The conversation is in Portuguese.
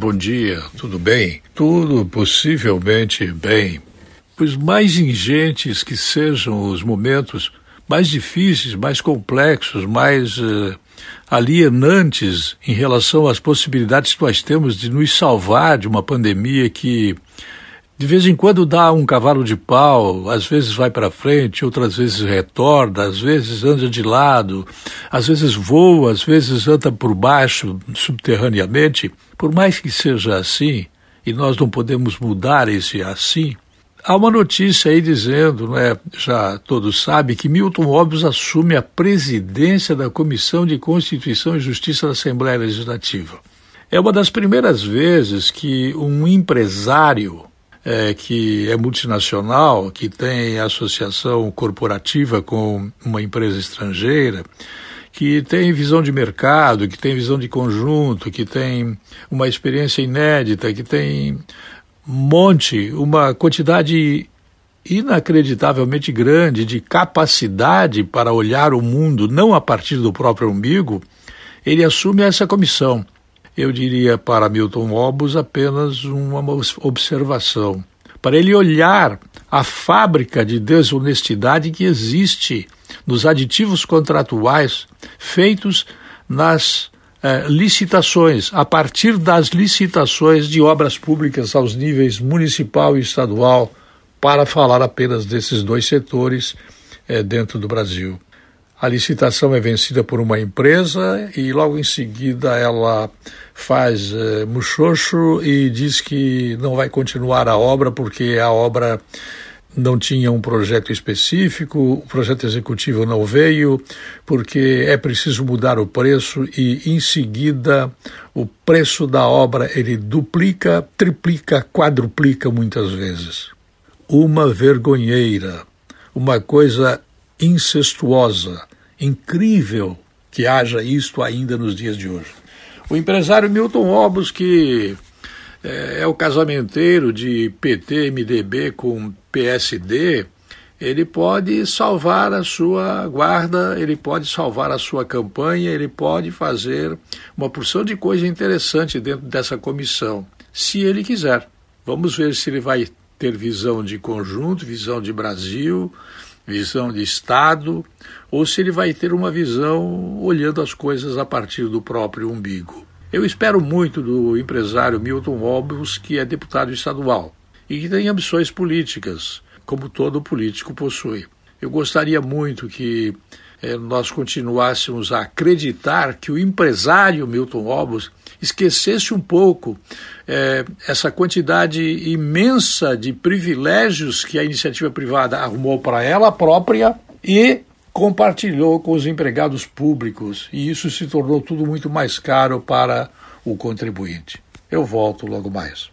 Bom dia, tudo bem? Tudo possivelmente bem. Pois mais ingentes que sejam os momentos, mais difíceis, mais complexos, mais uh, alienantes em relação às possibilidades que nós temos de nos salvar de uma pandemia que de vez em quando dá um cavalo de pau, às vezes vai para frente, outras vezes retorna, às vezes anda de lado, às vezes voa, às vezes anda por baixo, subterraneamente. Por mais que seja assim, e nós não podemos mudar esse assim, há uma notícia aí dizendo, né, já todos sabem, que Milton Óbios assume a presidência da Comissão de Constituição e Justiça da Assembleia Legislativa. É uma das primeiras vezes que um empresário é, que é multinacional, que tem associação corporativa com uma empresa estrangeira, que tem visão de mercado, que tem visão de conjunto, que tem uma experiência inédita, que tem monte, uma quantidade inacreditavelmente grande de capacidade para olhar o mundo não a partir do próprio umbigo, ele assume essa comissão. Eu diria para Milton Obus apenas uma observação. Para ele olhar a fábrica de desonestidade que existe nos aditivos contratuais feitos nas eh, licitações, a partir das licitações de obras públicas aos níveis municipal e estadual, para falar apenas desses dois setores eh, dentro do Brasil. A licitação é vencida por uma empresa e logo em seguida ela faz eh, muxoxo e diz que não vai continuar a obra porque a obra não tinha um projeto específico, o projeto executivo não veio, porque é preciso mudar o preço e em seguida o preço da obra ele duplica, triplica, quadruplica muitas vezes. Uma vergonheira, uma coisa incestuosa, incrível que haja isto ainda nos dias de hoje. O empresário Milton Obos, que é, é o casamenteiro de PT, MDB com PSD, ele pode salvar a sua guarda, ele pode salvar a sua campanha, ele pode fazer uma porção de coisa interessante dentro dessa comissão, se ele quiser. Vamos ver se ele vai ter visão de conjunto, visão de Brasil, visão de Estado, ou se ele vai ter uma visão olhando as coisas a partir do próprio umbigo. Eu espero muito do empresário Milton Obus, que é deputado estadual e que tem ambições políticas, como todo político possui. Eu gostaria muito que eh, nós continuássemos a acreditar que o empresário Milton Obus esquecesse um pouco eh, essa quantidade imensa de privilégios que a iniciativa privada arrumou para ela própria e compartilhou com os empregados públicos e isso se tornou tudo muito mais caro para o contribuinte. Eu volto logo mais.